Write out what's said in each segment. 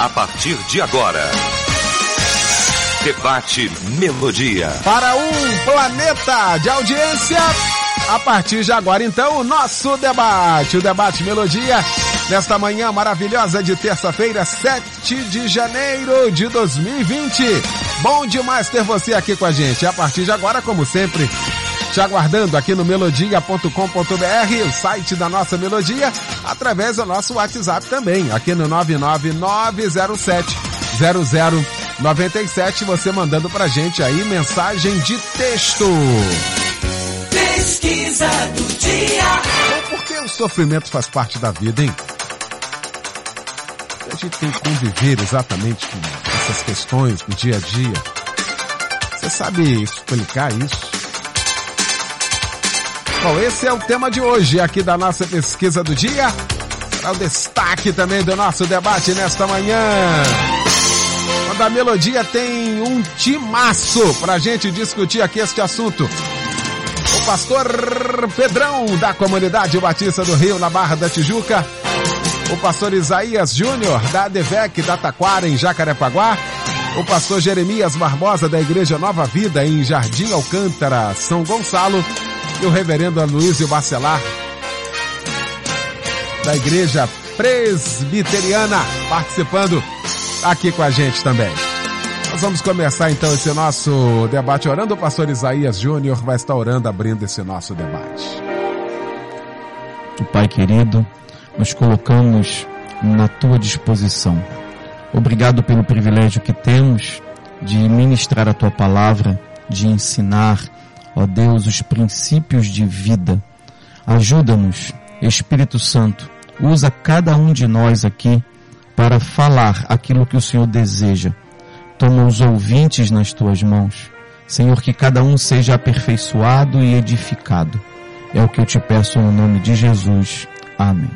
A partir de agora, Debate Melodia. Para um planeta de audiência, a partir de agora, então, o nosso debate, o debate Melodia nesta manhã maravilhosa de terça-feira, 7 de janeiro de 2020. Bom demais ter você aqui com a gente. A partir de agora, como sempre, te aguardando aqui no melodia.com.br, o site da nossa melodia, através do nosso WhatsApp também, aqui no 99907 0097, você mandando pra gente aí mensagem de texto. Pesquisa do dia. Então, por que o sofrimento faz parte da vida, hein? A gente tem que conviver exatamente com essas questões no dia a dia. Você sabe explicar isso? Bom, esse é o tema de hoje aqui da nossa pesquisa do dia. Será o destaque também do nosso debate nesta manhã. Quando a melodia tem um timaço pra gente discutir aqui este assunto. O pastor Pedrão, da comunidade Batista do Rio, na Barra da Tijuca o pastor Isaías Júnior, da ADVEC da Taquara, em Jacarepaguá, o pastor Jeremias Barbosa, da Igreja Nova Vida, em Jardim Alcântara, São Gonçalo, e o reverendo Aloysio Bacelar, da Igreja Presbiteriana, participando aqui com a gente também. Nós vamos começar então esse nosso debate orando. O pastor Isaías Júnior vai estar orando, abrindo esse nosso debate. Pai querido, nos colocamos na tua disposição. Obrigado pelo privilégio que temos de ministrar a tua palavra, de ensinar, ó Deus, os princípios de vida. Ajuda-nos, Espírito Santo, usa cada um de nós aqui para falar aquilo que o Senhor deseja. Toma os ouvintes nas tuas mãos. Senhor, que cada um seja aperfeiçoado e edificado. É o que eu te peço no nome de Jesus. Amém.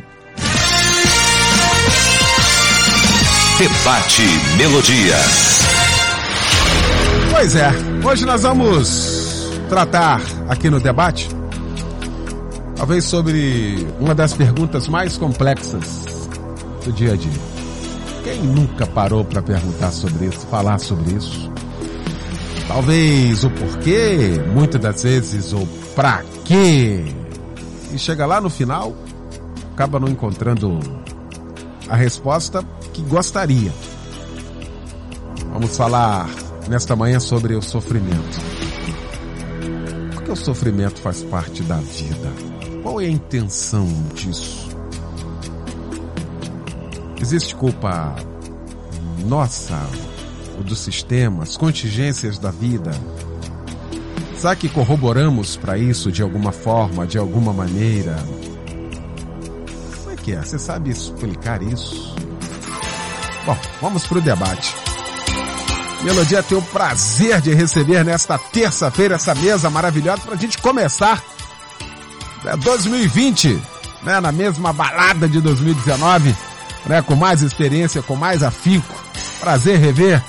Debate Melodia. Pois é, hoje nós vamos tratar aqui no debate, talvez sobre uma das perguntas mais complexas do dia a dia. Quem nunca parou para perguntar sobre isso, falar sobre isso? Talvez o porquê, muitas das vezes o pra quê. E chega lá no final, acaba não encontrando a resposta que gostaria. Vamos falar nesta manhã sobre o sofrimento. Que o sofrimento faz parte da vida? Qual é a intenção disso? Existe culpa nossa, ou do sistema, as contingências da vida? Será que corroboramos para isso de alguma forma, de alguma maneira? Como é que é? Você sabe explicar isso? Bom, vamos para o debate. Melodia tem o prazer de receber nesta terça-feira essa mesa maravilhosa para a gente começar né, 2020, né, na mesma balada de 2019, né, com mais experiência, com mais afinco. Prazer rever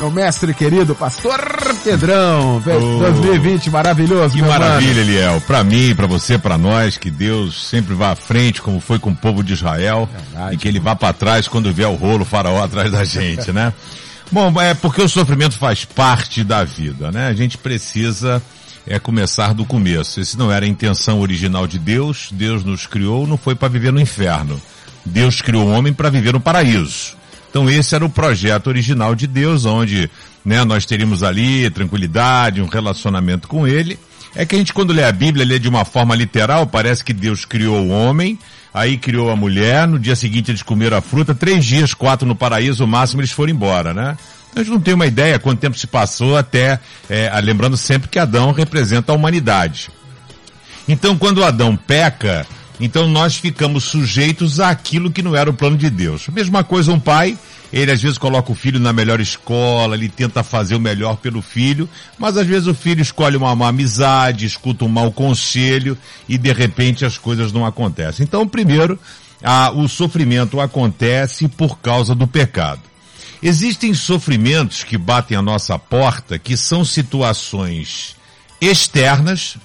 meu mestre querido, pastor Pedrão. Oh, 2020 maravilhoso, Que maravilha, mano. Eliel. Para mim, para você, para nós, que Deus sempre vá à frente, como foi com o povo de Israel, Verdade, e que ele vá para trás quando vier o rolo faraó atrás da gente, né? Bom, é porque o sofrimento faz parte da vida, né? A gente precisa é começar do começo. Esse não era a intenção original de Deus. Deus nos criou, não foi para viver no inferno. Deus criou o homem para viver no paraíso. Então esse era o projeto original de Deus, onde né, nós teríamos ali tranquilidade, um relacionamento com Ele. É que a gente quando lê a Bíblia, lê de uma forma literal, parece que Deus criou o homem, aí criou a mulher, no dia seguinte eles comeram a fruta, três dias, quatro no paraíso, o máximo eles foram embora, né? A gente não tem uma ideia quanto tempo se passou até, é, lembrando sempre que Adão representa a humanidade. Então quando Adão peca, Então nós ficamos sujeitos àquilo que não era o plano de Deus. Mesma coisa um pai, ele às vezes coloca o filho na melhor escola, ele tenta fazer o melhor pelo filho, mas às vezes o filho escolhe uma má amizade, escuta um mau conselho e de repente as coisas não acontecem. Então, primeiro, a, o sofrimento acontece por causa do pecado. Existem sofrimentos que batem a nossa porta que são situações externas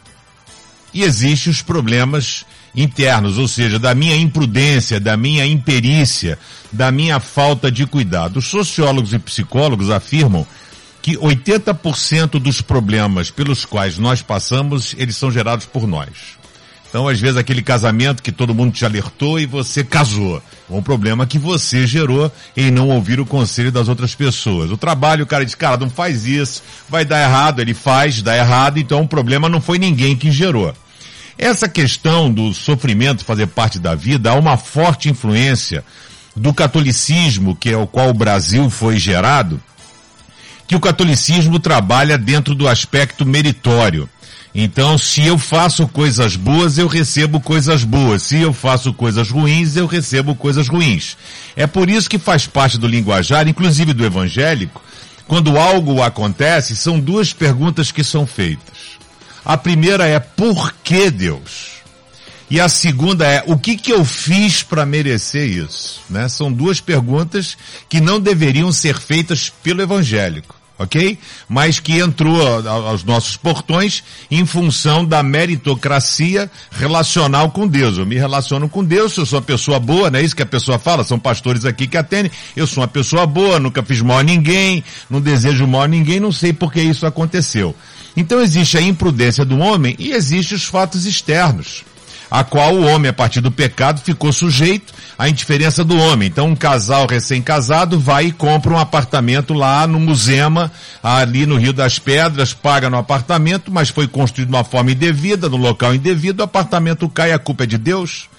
e existem os problemas internos, ou seja, da minha imprudência, da minha imperícia, da minha falta de cuidado. Os sociólogos e psicólogos afirmam que 80% dos problemas pelos quais nós passamos, eles são gerados por nós. Então, às vezes, aquele casamento que todo mundo te alertou e você casou. Um problema que você gerou em não ouvir o conselho das outras pessoas. O trabalho, o cara diz, cara, não faz isso, vai dar errado, ele faz, dá errado, então o problema não foi ninguém que gerou. Essa questão do sofrimento fazer parte da vida há uma forte influência do catolicismo, que é o qual o Brasil foi gerado, que o catolicismo trabalha dentro do aspecto meritório. Então, se eu faço coisas boas, eu recebo coisas boas. Se eu faço coisas ruins, eu recebo coisas ruins. É por isso que faz parte do linguajar, inclusive do evangélico, quando algo acontece, são duas perguntas que são feitas. A primeira é por que Deus? E a segunda é o que que eu fiz para merecer isso? Né? São duas perguntas que não deveriam ser feitas pelo evangélico ok? Mas que entrou aos nossos portões em função da meritocracia relacional com Deus. Eu me relaciono com Deus, eu sou uma pessoa boa, não é isso que a pessoa fala? São pastores aqui que atendem. Eu sou uma pessoa boa, nunca fiz mal a ninguém, não desejo mal a ninguém, não sei por que isso aconteceu. Então existe a imprudência do homem e existe os fatos externos a qual o homem, a partir do pecado, ficou sujeito à indiferença do homem. Então, um casal recém-casado vai e compra um apartamento lá no Musema, ali no Rio das Pedras, paga no apartamento, mas foi construído de uma forma indevida, no local indevido, o apartamento cai, a culpa é de Deus.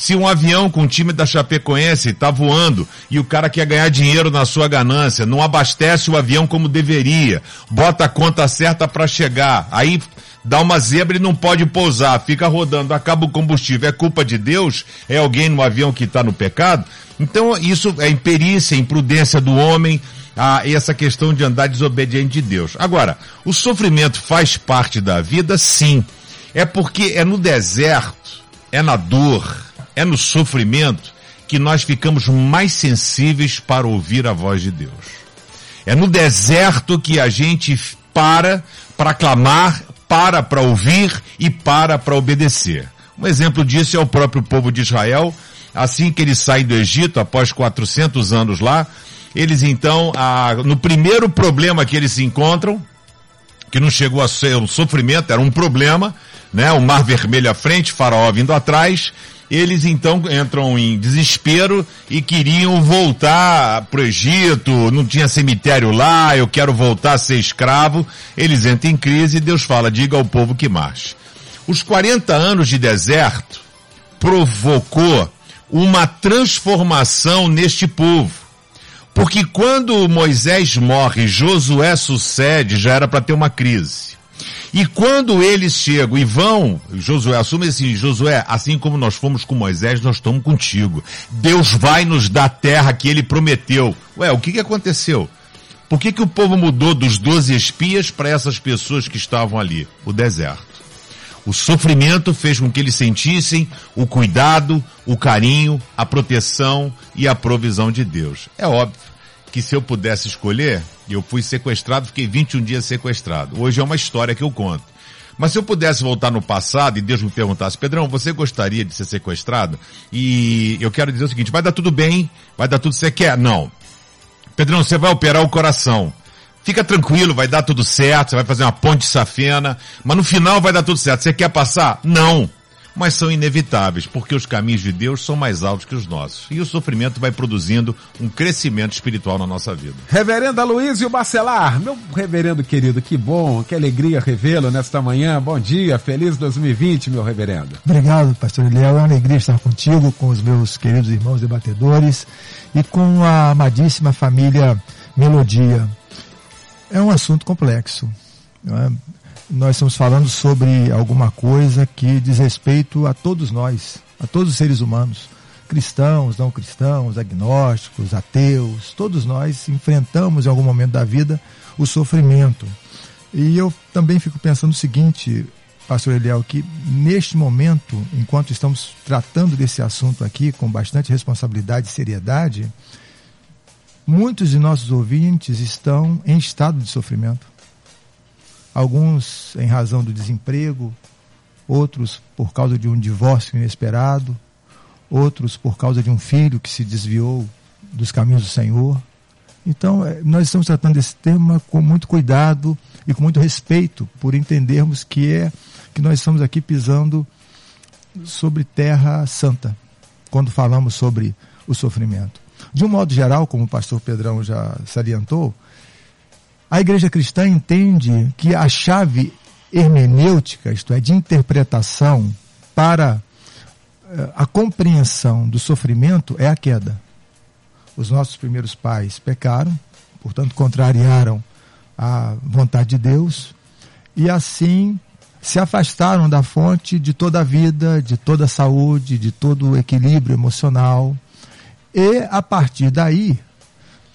Se um avião com o time da Chapecoense está voando e o cara quer ganhar dinheiro na sua ganância, não abastece o avião como deveria, bota a conta certa para chegar, aí dá uma zebra e não pode pousar, fica rodando, acaba o combustível. É culpa de Deus? É alguém no avião que está no pecado? Então isso é imperícia, imprudência do homem, a essa questão de andar desobediente de Deus. Agora, o sofrimento faz parte da vida, sim. É porque é no deserto, é na dor, é no sofrimento que nós ficamos mais sensíveis para ouvir a voz de Deus. É no deserto que a gente para para clamar para para ouvir e para para obedecer. Um exemplo disso é o próprio povo de Israel, assim que eles saem do Egito, após 400 anos lá, eles então, no primeiro problema que eles se encontram, que não chegou a ser um sofrimento, era um problema, né? O mar vermelho à frente, faraó vindo atrás, eles então entram em desespero e queriam voltar para o Egito, não tinha cemitério lá, eu quero voltar a ser escravo. Eles entram em crise e Deus fala, diga ao povo que marche. Os 40 anos de deserto provocou uma transformação neste povo. Porque quando Moisés morre, Josué sucede, já era para ter uma crise. E quando eles chegam e vão, Josué assume assim, Josué, assim como nós fomos com Moisés, nós estamos contigo. Deus vai nos dar a terra que ele prometeu. Ué, o que, que aconteceu? Por que, que o povo mudou dos doze espias para essas pessoas que estavam ali? O deserto. O sofrimento fez com que eles sentissem o cuidado, o carinho, a proteção e a provisão de Deus. É óbvio que se eu pudesse escolher, eu fui sequestrado, fiquei 21 dias sequestrado. Hoje é uma história que eu conto. Mas se eu pudesse voltar no passado e Deus me perguntasse, Pedrão, você gostaria de ser sequestrado? E eu quero dizer o seguinte, vai dar tudo bem, vai dar tudo que você quer? Não. Pedrão, você vai operar o coração. Fica tranquilo, vai dar tudo certo, você vai fazer uma ponte safena, mas no final vai dar tudo certo. Você quer passar? Não mas são inevitáveis, porque os caminhos de Deus são mais altos que os nossos. E o sofrimento vai produzindo um crescimento espiritual na nossa vida. Reverenda Luiz e o Bacelar, meu reverendo querido, que bom, que alegria revê-lo nesta manhã. Bom dia, feliz 2020, meu reverendo. Obrigado, pastor Eliel. É uma alegria estar contigo, com os meus queridos irmãos debatedores e com a amadíssima família Melodia. É um assunto complexo. Não é? Nós estamos falando sobre alguma coisa que diz respeito a todos nós, a todos os seres humanos, cristãos, não cristãos, agnósticos, ateus, todos nós enfrentamos em algum momento da vida o sofrimento. E eu também fico pensando o seguinte, pastor Eliel, que neste momento, enquanto estamos tratando desse assunto aqui com bastante responsabilidade e seriedade, muitos de nossos ouvintes estão em estado de sofrimento. Alguns em razão do desemprego, outros por causa de um divórcio inesperado, outros por causa de um filho que se desviou dos caminhos do Senhor. Então, eh, nós estamos tratando desse tema com muito cuidado e com muito respeito, por entendermos que é que nós estamos aqui pisando sobre terra santa, quando falamos sobre o sofrimento. De um modo geral, como o pastor Pedrão já salientou, a igreja cristã entende que a chave hermenêutica, isto é, de interpretação para eh, a compreensão do sofrimento é a queda. Os nossos primeiros pais pecaram, portanto, contrariaram a vontade de Deus e assim se afastaram da fonte de toda a vida, de toda a saúde, de todo o equilíbrio emocional e a partir daí,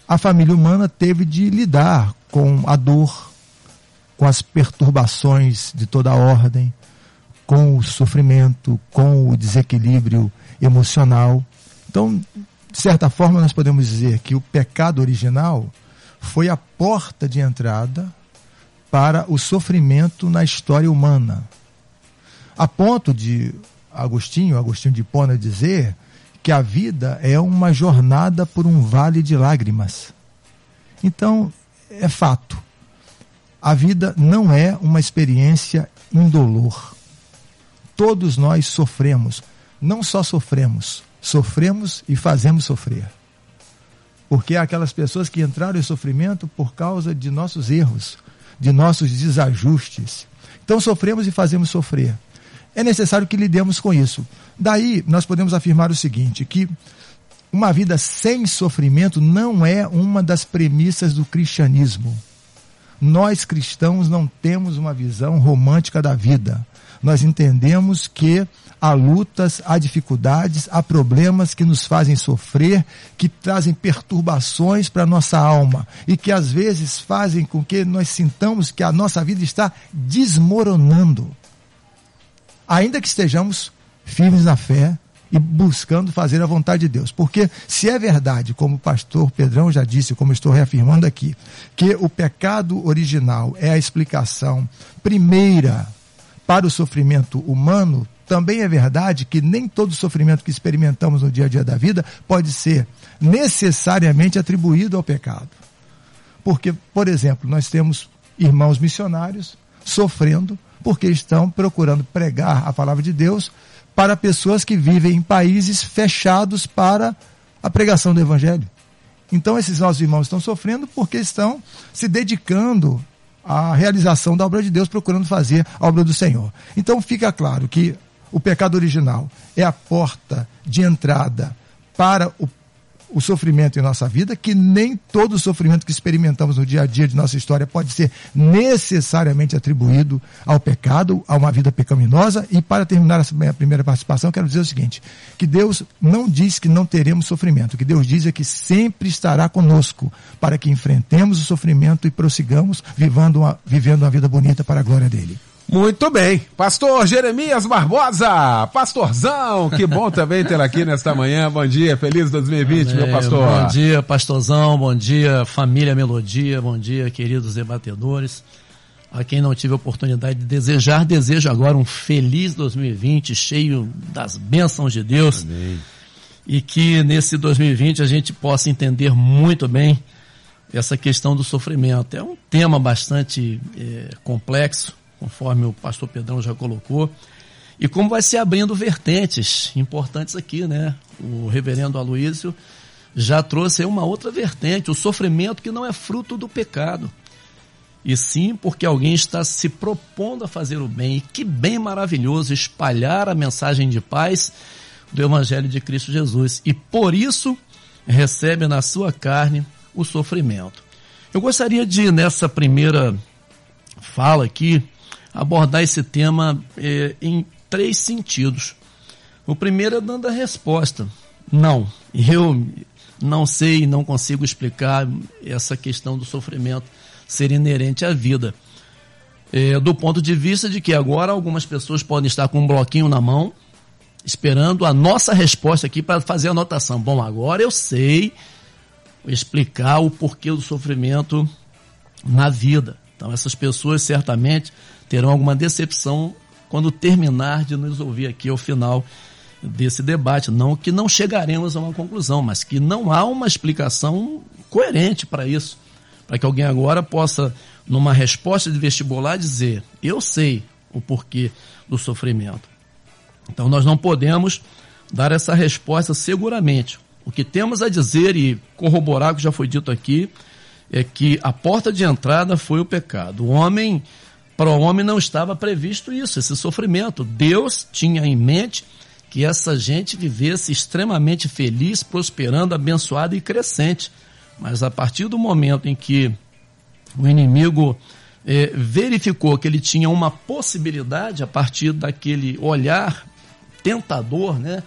a família humana teve de lidar com a dor, com as perturbações de toda a ordem, com o sofrimento, com o desequilíbrio emocional. Então, de certa forma, nós podemos dizer que o pecado original foi a porta de entrada para o sofrimento na história humana. A ponto de Agostinho, Agostinho de Hipona dizer que a vida é uma jornada por um vale de lágrimas. Então, é fato. A vida não é uma experiência indolor. Todos nós sofremos. Não só sofremos, sofremos e fazemos sofrer. Porque há aquelas pessoas que entraram em sofrimento por causa de nossos erros, de nossos desajustes. Então sofremos e fazemos sofrer é necessário que lidemos com isso. Daí, nós podemos afirmar o seguinte, que uma vida sem sofrimento não é uma das premissas do cristianismo. Nós cristãos não temos uma visão romântica da vida. Nós entendemos que há lutas, há dificuldades, há problemas que nos fazem sofrer, que trazem perturbações para a nossa alma e que às vezes fazem com que nós sintamos que a nossa vida está desmoronando ainda que estejamos firmes na fé e buscando fazer a vontade de Deus. Porque se é verdade, como o pastor Pedrão já disse, como estou reafirmando aqui, que o pecado original é a explicação primeira para o sofrimento humano, também é verdade que nem todo sofrimento que experimentamos no dia a dia da vida pode ser necessariamente atribuído ao pecado. Porque, por exemplo, nós temos irmãos missionários sofrendo porque estão procurando pregar a palavra de Deus para pessoas que vivem em países fechados para a pregação do Evangelho. Então, esses nossos irmãos estão sofrendo porque estão se dedicando à realização da obra de Deus, procurando fazer a obra do Senhor. Então, fica claro que o pecado original é a porta de entrada para o o sofrimento em nossa vida, que nem todo sofrimento que experimentamos no dia a dia de nossa história pode ser necessariamente atribuído ao pecado, a uma vida pecaminosa. E para terminar minha primeira participação, quero dizer o seguinte: que Deus não diz que não teremos sofrimento, o que Deus diz é que sempre estará conosco para que enfrentemos o sofrimento e prossigamos vivendo uma, vivendo uma vida bonita para a glória dele. Muito bem. Pastor Jeremias Barbosa, pastorzão, que bom também ter aqui nesta manhã. Bom dia, feliz 2020, Amém. meu pastor. Bom dia, pastorzão, bom dia, família Melodia, bom dia, queridos debatedores. A quem não tive a oportunidade de desejar, desejo agora um feliz 2020, cheio das bênçãos de Deus. Amém. E que nesse 2020 a gente possa entender muito bem essa questão do sofrimento. É um tema bastante é, complexo, conforme o pastor Pedrão já colocou. E como vai se abrindo vertentes importantes aqui, né? O reverendo Aloísio já trouxe uma outra vertente, o sofrimento que não é fruto do pecado. E sim porque alguém está se propondo a fazer o bem. E que bem maravilhoso espalhar a mensagem de paz do Evangelho de Cristo Jesus. E por isso recebe na sua carne o sofrimento. Eu gostaria de, nessa primeira fala aqui, abordar esse tema é, em três sentidos. O primeiro é dando a resposta. Não, eu não sei, não consigo explicar essa questão do sofrimento ser inerente à vida. É, do ponto de vista de que agora algumas pessoas podem estar com um bloquinho na mão, esperando a nossa resposta aqui para fazer a anotação. Bom, agora eu sei explicar o porquê do sofrimento na vida. Então, essas pessoas certamente terão alguma decepção quando terminar de nos ouvir aqui ao final desse debate. Não que não chegaremos a uma conclusão, mas que não há uma explicação coerente para isso. Para que alguém agora possa, numa resposta de vestibular, dizer: Eu sei o porquê do sofrimento. Então nós não podemos dar essa resposta seguramente. O que temos a dizer e corroborar o que já foi dito aqui é que a porta de entrada foi o pecado. O homem, para o homem não estava previsto isso, esse sofrimento. Deus tinha em mente que essa gente vivesse extremamente feliz, prosperando, abençoada e crescente. Mas a partir do momento em que o inimigo eh, verificou que ele tinha uma possibilidade, a partir daquele olhar tentador, né?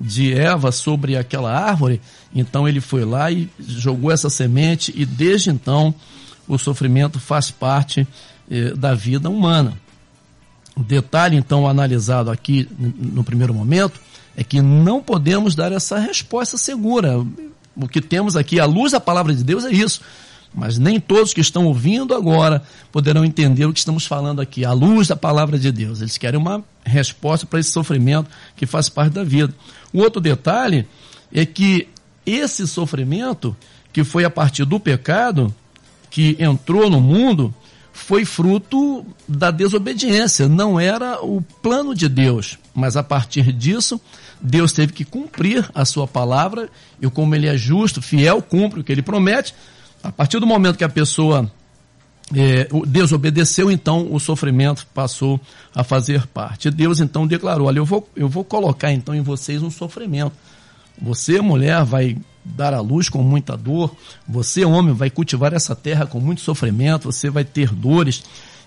de Eva sobre aquela árvore, então ele foi lá e jogou essa semente, e desde então o sofrimento faz parte eh, da vida humana. O detalhe, então, analisado aqui no primeiro momento, é que não podemos dar essa resposta segura. O que temos aqui, à luz da palavra de Deus, é isso. Mas nem todos que estão ouvindo agora poderão entender o que estamos falando aqui, à luz da palavra de Deus. Eles querem uma resposta para esse sofrimento que faz parte da vida. O outro detalhe é que esse sofrimento, que foi a partir do pecado, que entrou no mundo, foi fruto da desobediência, não era o plano de Deus, mas a partir disso, Deus teve que cumprir a sua palavra, e como ele é justo, fiel, cumpre o que ele promete, a partir do momento que a pessoa é, desobedeceu, então o sofrimento passou a fazer parte. Deus então declarou: Olha, eu vou, eu vou colocar então em vocês um sofrimento. Você, mulher, vai dar à luz com muita dor, você, homem, vai cultivar essa terra com muito sofrimento, você vai ter dores.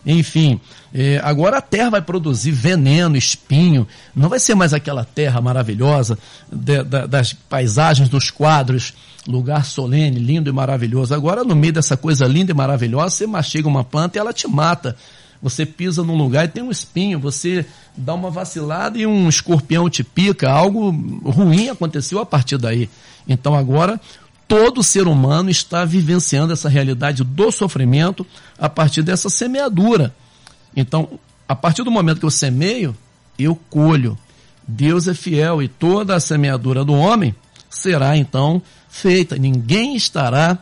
Enfim, é, agora a terra vai produzir veneno, espinho, não vai ser mais aquela terra maravilhosa de, das paisagens, dos quadros, lugar solene, lindo e maravilhoso. Agora, no meio dessa coisa linda e maravilhosa, você mastiga uma planta e ela te mata. Você pisa num lugar e tem um espinho, você dá uma vacilada e um escorpião te pica, algo ruim aconteceu a partir daí. Então agora todo ser humano está vivenciando essa realidade do sofrimento a partir dessa semeadura. Então, a partir do momento que eu semeio, eu colho. Deus é fiel e toda a semeadura do homem será então feita. Ninguém estará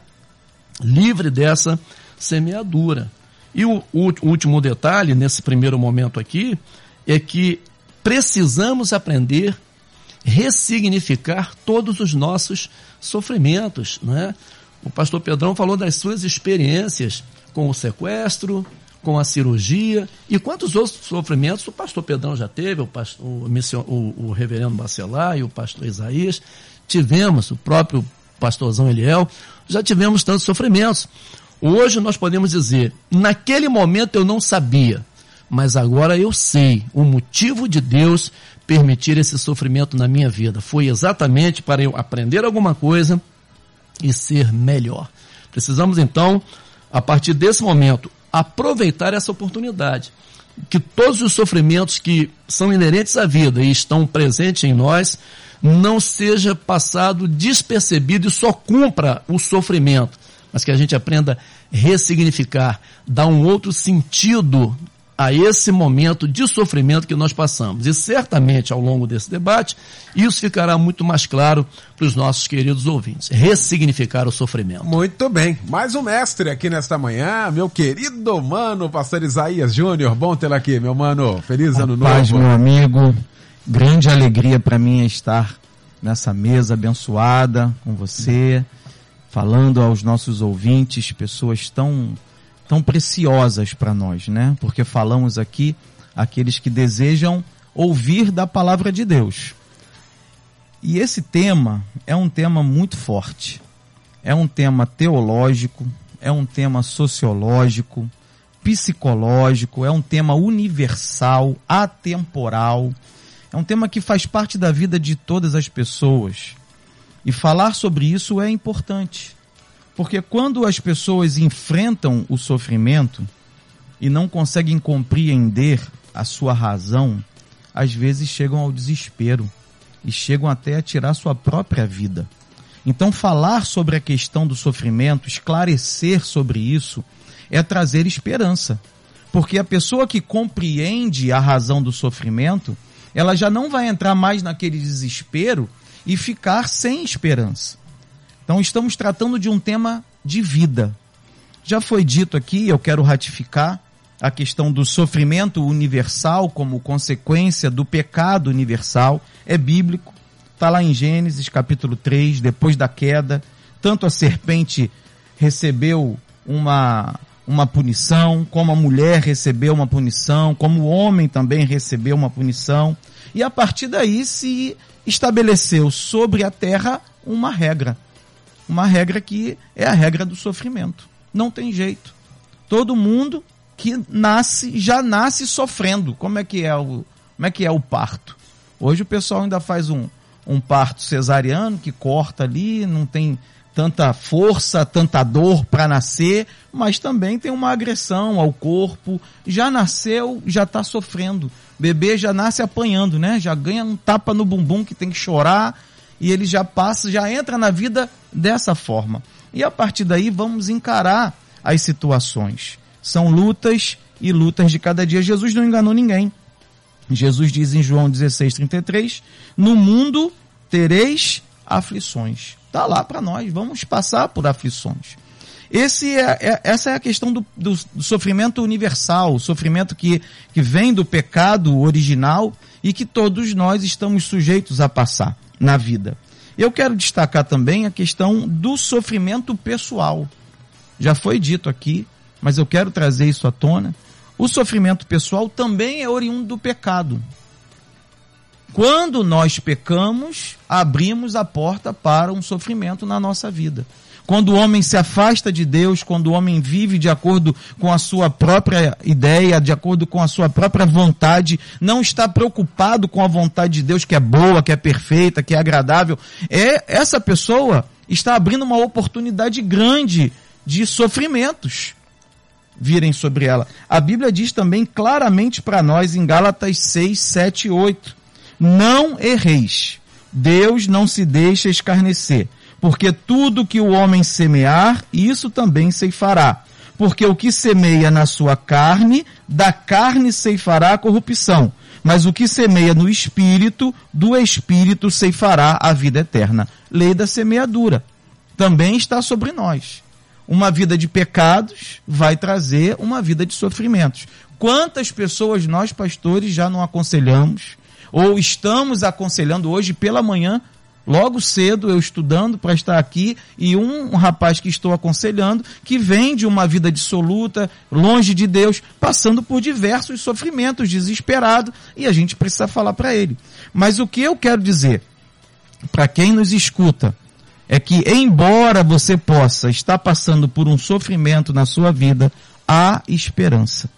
livre dessa semeadura. E o, o último detalhe, nesse primeiro momento aqui, é que precisamos aprender ressignificar todos os nossos sofrimentos. Né? O pastor Pedrão falou das suas experiências com o sequestro, com a cirurgia e quantos outros sofrimentos o pastor Pedrão já teve, o, pastor, o, o, o reverendo Bacelar e o pastor Isaías. Tivemos, o próprio pastorzão Eliel, já tivemos tantos sofrimentos. Hoje nós podemos dizer, naquele momento eu não sabia, mas agora eu sei o motivo de Deus permitir esse sofrimento na minha vida. Foi exatamente para eu aprender alguma coisa e ser melhor. Precisamos então, a partir desse momento, aproveitar essa oportunidade. Que todos os sofrimentos que são inerentes à vida e estão presentes em nós, não seja passado despercebido e só cumpra o sofrimento, mas que a gente aprenda a ressignificar, dar um outro sentido a esse momento de sofrimento que nós passamos. E certamente, ao longo desse debate, isso ficará muito mais claro para os nossos queridos ouvintes. Ressignificar o sofrimento. Muito bem. Mais um mestre aqui nesta manhã, meu querido mano, pastor Isaías Júnior. Bom tê-lo aqui, meu mano. Feliz ano paz, novo. meu amigo. Grande alegria para mim é estar nessa mesa abençoada com você, falando aos nossos ouvintes, pessoas tão tão preciosas para nós, né? Porque falamos aqui aqueles que desejam ouvir da palavra de Deus. E esse tema é um tema muito forte. É um tema teológico, é um tema sociológico, psicológico, é um tema universal, atemporal, é um tema que faz parte da vida de todas as pessoas. E falar sobre isso é importante, porque quando as pessoas enfrentam o sofrimento e não conseguem compreender a sua razão, às vezes chegam ao desespero e chegam até a tirar sua própria vida. Então, falar sobre a questão do sofrimento, esclarecer sobre isso, é trazer esperança. Porque a pessoa que compreende a razão do sofrimento, ela já não vai entrar mais naquele desespero e ficar sem esperança. Então, estamos tratando de um tema de vida. Já foi dito aqui, eu quero ratificar, a questão do sofrimento universal como consequência do pecado universal é bíblico. Está lá em Gênesis capítulo 3, depois da queda. Tanto a serpente recebeu uma, uma punição, como a mulher recebeu uma punição, como o homem também recebeu uma punição. E a partir daí se estabeleceu sobre a terra uma regra. Uma regra que é a regra do sofrimento. Não tem jeito. Todo mundo que nasce, já nasce sofrendo. Como é que é o, como é que é o parto? Hoje o pessoal ainda faz um, um parto cesariano que corta ali, não tem tanta força, tanta dor para nascer, mas também tem uma agressão ao corpo. Já nasceu, já está sofrendo. Bebê já nasce apanhando, né? Já ganha um tapa no bumbum que tem que chorar e ele já passa, já entra na vida dessa forma. E a partir daí vamos encarar as situações. São lutas e lutas de cada dia. Jesus não enganou ninguém. Jesus diz em João 16, 33, no mundo tereis aflições. Está lá para nós, vamos passar por aflições. Esse é, é, essa é a questão do, do, do, sofrimento universal, o sofrimento que, que vem do pecado original e que todos nós estamos sujeitos a passar na vida. Eu quero destacar também a questão do sofrimento pessoal. Já foi dito aqui mas eu quero trazer isso à tona. O sofrimento pessoal também é oriundo do pecado. Quando nós pecamos, abrimos a porta para um sofrimento na nossa vida. Quando o homem se afasta de Deus, quando o homem vive de acordo com a sua própria ideia, de acordo com a sua própria vontade, não está preocupado com a vontade de Deus que é boa, que é perfeita, que é agradável, é essa pessoa está abrindo uma oportunidade grande de sofrimentos virem sobre ela. A Bíblia diz também claramente para nós em Gálatas 6, 7 e 8: Não erreis. Deus não se deixa escarnecer, porque tudo que o homem semear, isso também ceifará. Porque o que semeia na sua carne, da carne ceifará a corrupção, mas o que semeia no espírito, do espírito ceifará a vida eterna. Lei da semeadura também está sobre nós uma vida de pecados vai trazer uma vida de sofrimentos. Quantas pessoas nós, pastores, já não aconselhamos, ou estamos aconselhando hoje pela manhã, logo cedo, eu estudando para estar aqui, e um, rapaz que estou aconselhando, que vem de uma vida dissoluta, longe de Deus, passando por diversos sofrimentos, desesperado, e a gente precisa falar para ele. Mas o que eu quero dizer, para quem nos escuta, é que, embora você possa estar passando por um sofrimento na sua vida, há esperança.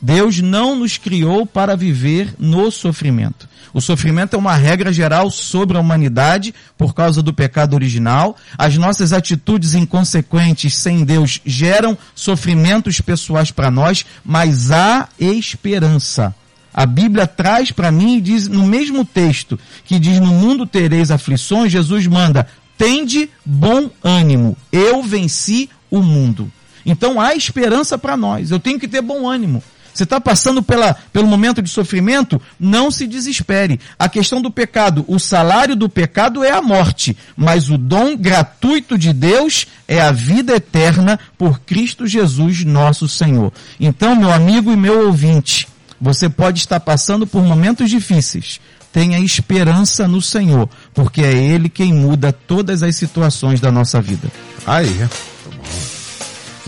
Deus não nos criou para viver no sofrimento. O sofrimento é uma regra geral sobre a humanidade por causa do pecado original. As nossas atitudes inconsequentes sem Deus geram sofrimentos pessoais para nós, mas há esperança. A Bíblia traz para mim e diz no mesmo texto que diz no mundo tereis aflições, Jesus manda tende bom ânimo. Eu venci o mundo. Então há esperança para nós. Eu tenho que ter bom ânimo. Você está passando pela, pelo momento de sofrimento? Não se desespere. A questão do pecado, o salário do pecado é a morte, mas o dom gratuito de Deus é a vida eterna por Cristo Jesus, nosso Senhor. Então, meu amigo e meu ouvinte, você pode estar passando por momentos difíceis, tenha esperança no Senhor, porque é Ele quem muda todas as situações da nossa vida. Aí.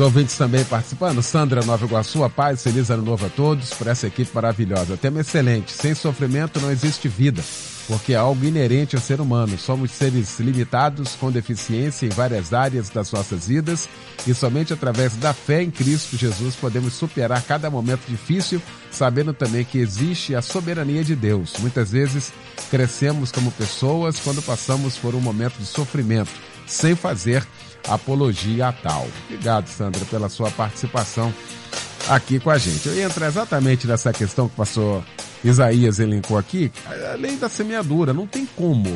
Os ouvintes também participando. Sandra Nova Iguaçu, a paz, feliz ano novo a todos, por essa equipe maravilhosa. Tema excelente. Sem sofrimento não existe vida. porque é algo inerente ao ser humano. Somos seres limitados, com deficiência em várias áreas das nossas vidas, e somente através da fé em Cristo Jesus podemos superar cada momento difícil, sabendo também que existe a soberania de Deus. Muitas vezes crescemos como pessoas quando passamos por um momento de sofrimento, sem fazer apologia a tal. Obrigado, Sandra, pela sua participação aqui com a gente. Eu ia entrar exatamente nessa questão que o pastor Isaías elencou aqui, a lei da semeadura, não tem como.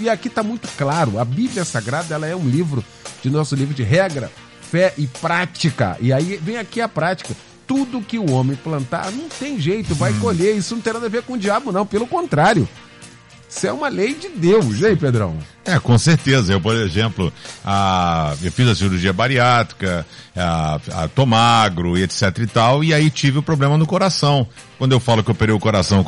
E aqui está muito claro, a Bíblia Sagrada ela é um livro, de nosso livro de regra, fé e prática. E aí vem aqui a prática. Tudo que o homem plantar, não tem jeito, vai hum. colher. Isso não tem nada a ver com o diabo, não. Pelo contrário. Isso é uma lei de Deus, hein, Pedrão? É, com certeza. Eu, por exemplo, a, eu fiz a cirurgia bariátrica, a, a, tô magro e etc e tal, e aí tive o um problema no coração. Quando eu falo que eu operei o coração,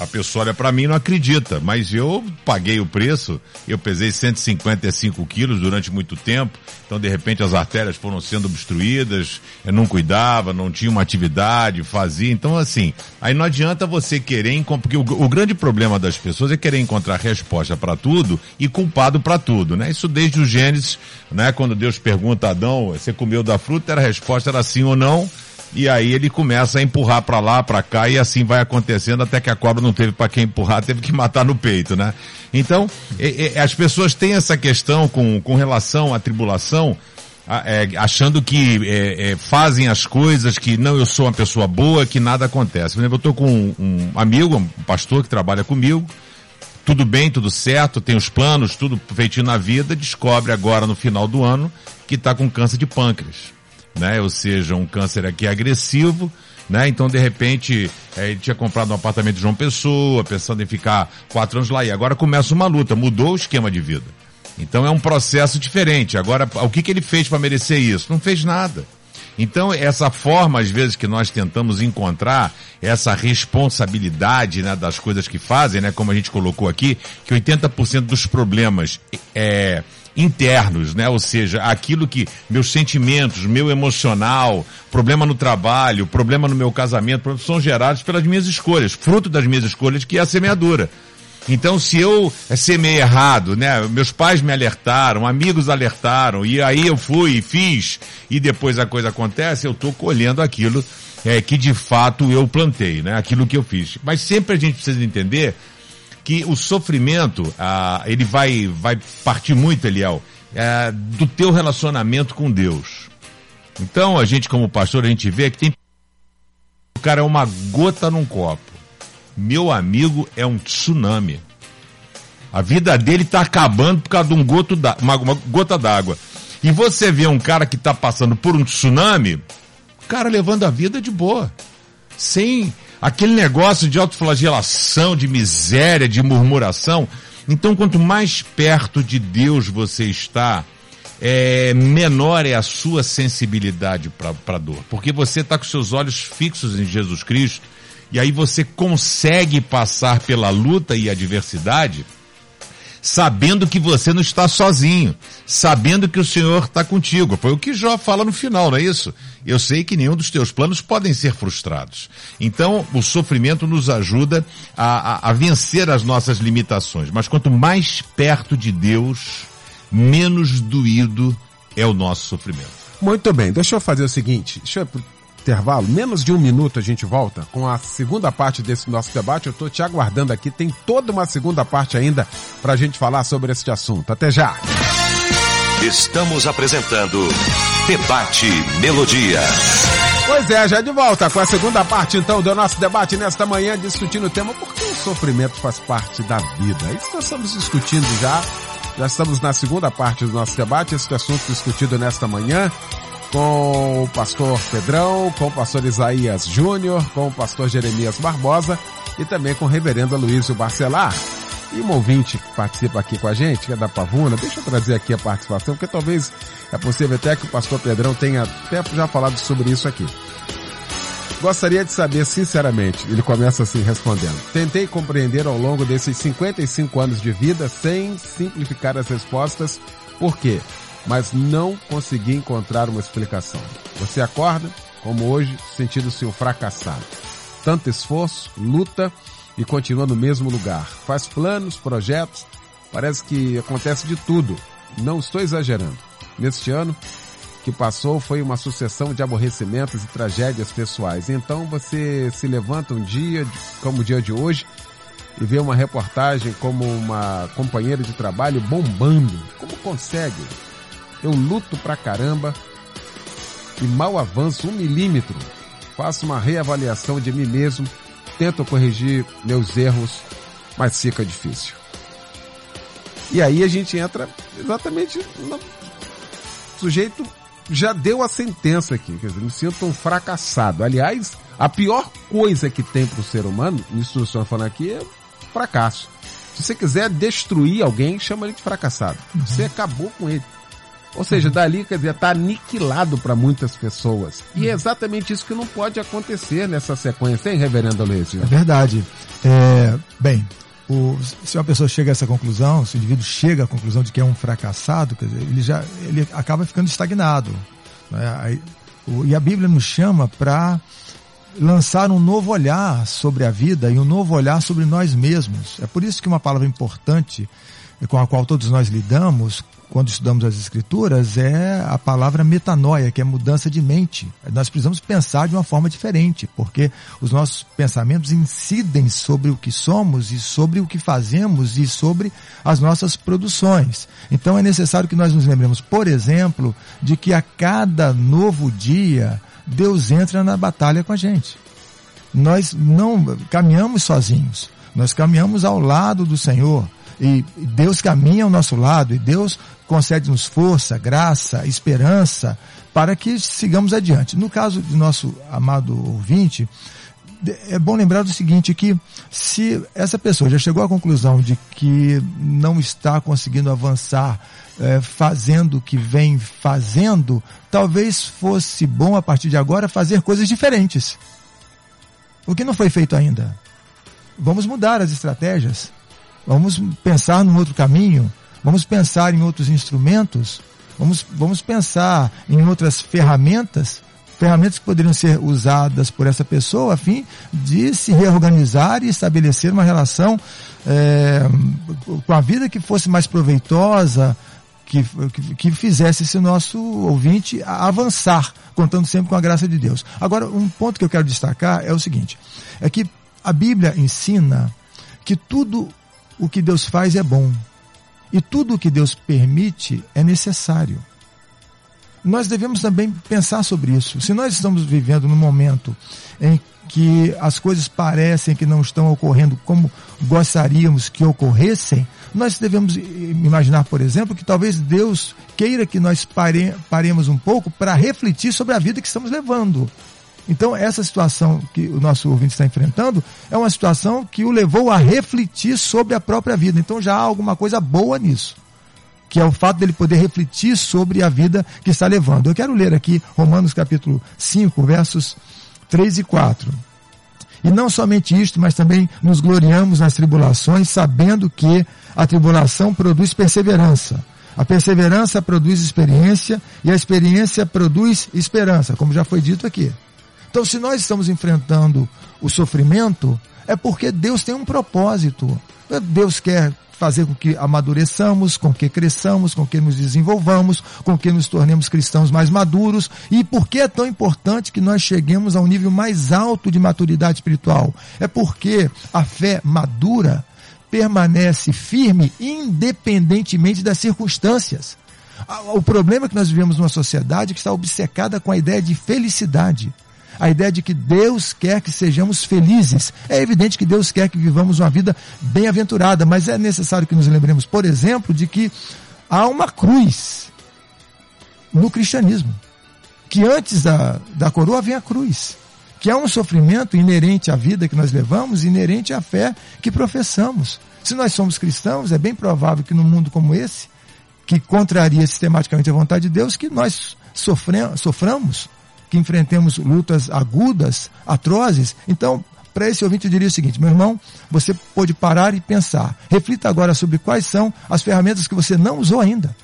a pessoa olha para mim e não acredita, mas eu paguei o preço, eu pesei 155 quilos durante muito tempo, então de repente as artérias foram sendo obstruídas, eu não cuidava, não tinha uma atividade, fazia, então assim, aí não adianta você querer, porque o, o grande problema das pessoas é querer encontrar resposta para tudo e culpado para tudo, né? Isso desde o Gênesis, né? Quando Deus pergunta a Adão, você comeu da fruta, a resposta era sim ou não, e aí ele começa a empurrar para lá, para cá e assim vai acontecendo até que a cobra não teve para quem empurrar, teve que matar no peito, né? Então, é, é, as pessoas têm essa questão com, com relação à tribulação, é, achando que é, é, fazem as coisas que não, eu sou uma pessoa boa, que nada acontece. Por exemplo, eu estou com um, um amigo, um pastor que trabalha comigo, tudo bem, tudo certo, tem os planos, tudo feitinho na vida, descobre agora no final do ano que está com câncer de pâncreas né? Ou seja, um câncer aqui agressivo, né? Então, de repente, é, ele tinha comprado um apartamento de João Pessoa, pensando em ficar quatro anos lá, e agora começa uma luta, mudou o esquema de vida. Então é um processo diferente. Agora, o que, que ele fez para merecer isso? Não fez nada. Então, essa forma, às vezes, que nós tentamos encontrar essa responsabilidade né, das coisas que fazem, né, como a gente colocou aqui, que 80% dos problemas é, internos, né? Ou seja, aquilo que meus sentimentos, meu emocional, problema no trabalho, problema no meu casamento, são gerados pelas minhas escolhas, fruto das minhas escolhas, que é a semeadura. Então, se eu semei errado, né? Meus pais me alertaram, amigos alertaram, e aí eu fui e fiz, e depois a coisa acontece, eu estou colhendo aquilo é, que de fato eu plantei, né? Aquilo que eu fiz. Mas sempre a gente precisa entender que o sofrimento, ah, ele vai, vai partir muito, Eliel, é, do teu relacionamento com Deus. Então, a gente como pastor, a gente vê que tem o cara é uma gota num copo. Meu amigo é um tsunami. A vida dele está acabando por causa de um goto da, uma, uma gota d'água. E você vê um cara que está passando por um tsunami, cara levando a vida de boa. Sem aquele negócio de autoflagelação, de miséria, de murmuração. Então, quanto mais perto de Deus você está, é, menor é a sua sensibilidade para a dor. Porque você está com seus olhos fixos em Jesus Cristo, e aí você consegue passar pela luta e adversidade sabendo que você não está sozinho, sabendo que o Senhor está contigo. Foi o que Jó fala no final, não é isso? Eu sei que nenhum dos teus planos podem ser frustrados. Então, o sofrimento nos ajuda a, a, a vencer as nossas limitações. Mas quanto mais perto de Deus, menos doído é o nosso sofrimento. Muito bem, deixa eu fazer o seguinte, deixa eu intervalo, menos de um minuto a gente volta com a segunda parte desse nosso debate. Eu estou te aguardando aqui, tem toda uma segunda parte ainda para a gente falar sobre este assunto. Até já! Estamos apresentando Debate Melodia. Pois é, já de volta com a segunda parte então do nosso debate nesta manhã, discutindo o tema por que o sofrimento faz parte da vida. Isso nós estamos discutindo já. Já estamos na segunda parte do nosso debate, esse assunto discutido nesta manhã com o pastor Pedrão, com o pastor Isaías Júnior, com o pastor Jeremias Barbosa e também com o reverendo Luísio Barcelar. E um ouvinte que participa aqui com a gente, que é da Pavuna, deixa eu trazer aqui a participação, porque talvez é possível até que o pastor Pedrão tenha tempo já falado sobre isso aqui. Gostaria de saber sinceramente, ele começa assim respondendo. Tentei compreender ao longo desses 55 anos de vida sem simplificar as respostas, por quê? Mas não consegui encontrar uma explicação. Você acorda, como hoje, sentindo-se um fracassado. Tanto esforço, luta e continua no mesmo lugar. Faz planos, projetos, parece que acontece de tudo. Não estou exagerando. Neste ano que passou foi uma sucessão de aborrecimentos e tragédias pessoais. Então você se levanta um dia, como o dia de hoje, e vê uma reportagem como uma companheira de trabalho bombando. Como consegue? Eu luto pra caramba e mal avanço um milímetro. Faço uma reavaliação de mim mesmo, tento corrigir meus erros, mas fica difícil. E aí a gente entra exatamente no sujeito já deu a sentença aqui, quer dizer, me sinto um fracassado. Aliás, a pior coisa que tem para o ser humano, isso que o senhor falando aqui, é fracasso. Se você quiser destruir alguém, chama ele de fracassado. Você acabou com ele. Ou seja, dali, quer dizer, está aniquilado para muitas pessoas. E é exatamente isso que não pode acontecer nessa sequência, hein, reverendo Aloysio? É verdade. É, bem, o, se uma pessoa chega a essa conclusão, se o indivíduo chega à conclusão de que é um fracassado, quer dizer, ele já ele acaba ficando estagnado. Né? Aí, o, e a Bíblia nos chama para lançar um novo olhar sobre a vida e um novo olhar sobre nós mesmos. É por isso que uma palavra importante com a qual todos nós lidamos quando estudamos as escrituras é a palavra metanoia, que é mudança de mente. Nós precisamos pensar de uma forma diferente, porque os nossos pensamentos incidem sobre o que somos e sobre o que fazemos e sobre as nossas produções. Então é necessário que nós nos lembremos, por exemplo, de que a cada novo dia Deus entra na batalha com a gente. Nós não caminhamos sozinhos. Nós caminhamos ao lado do Senhor. E Deus caminha ao nosso lado e Deus concede-nos força, graça, esperança para que sigamos adiante. No caso do nosso amado ouvinte, é bom lembrar do seguinte, que se essa pessoa já chegou à conclusão de que não está conseguindo avançar é, fazendo o que vem fazendo, talvez fosse bom a partir de agora fazer coisas diferentes. O que não foi feito ainda? Vamos mudar as estratégias. Vamos pensar num outro caminho. Vamos pensar em outros instrumentos. Vamos, vamos pensar em outras ferramentas ferramentas que poderiam ser usadas por essa pessoa a fim de se reorganizar e estabelecer uma relação é, com a vida que fosse mais proveitosa, que, que, que, fizesse esse nosso ouvinte avançar, contando sempre com a graça de Deus. Agora, um ponto que eu quero destacar é o seguinte: é que a Bíblia ensina que tudo o que Deus faz é bom. E tudo o que Deus permite é necessário. Nós devemos também pensar sobre isso. Se nós estamos vivendo num momento em que as coisas parecem que não estão ocorrendo como gostaríamos que ocorressem, nós devemos imaginar, por exemplo, que talvez Deus queira que nós pare, paremos um pouco para refletir sobre a vida que estamos levando. Então, essa situação que o nosso ouvinte está enfrentando é uma situação que o levou a refletir sobre a própria vida. Então, já há alguma coisa boa nisso, que é o fato dele poder refletir sobre a vida que está levando. Eu quero ler aqui Romanos capítulo 5, versos 3 e 4. E não somente isto, mas também nos gloriamos nas tribulações, sabendo que a tribulação produz perseverança. A perseverança produz experiência e a experiência produz esperança, como já foi dito aqui. Então, se nós estamos enfrentando o sofrimento, é porque Deus tem um propósito. Deus quer fazer com que amadureçamos, com que cresçamos, com que nos desenvolvamos, com que nos tornemos cristãos mais maduros. E por que é tão importante que nós cheguemos a um nível mais alto de maturidade espiritual? É porque a fé madura permanece firme independentemente das circunstâncias. O problema é que nós vivemos numa sociedade que está obcecada com a ideia de felicidade a ideia de que Deus quer que sejamos felizes. É evidente que Deus quer que vivamos uma vida bem-aventurada, mas é necessário que nos lembremos, por exemplo, de que há uma cruz no cristianismo. Que antes da, da coroa vem a cruz. Que há um sofrimento inerente à vida que nós levamos, inerente à fé que professamos. Se nós somos cristãos, é bem provável que num mundo como esse, que contraria sistematicamente a vontade de Deus, que nós soframos que enfrentemos lutas agudas, atrozes. Então, para esse ouvinte eu diria o seguinte, meu irmão, você pode parar e pensar. Reflita agora sobre quais são as ferramentas que você não usou ainda.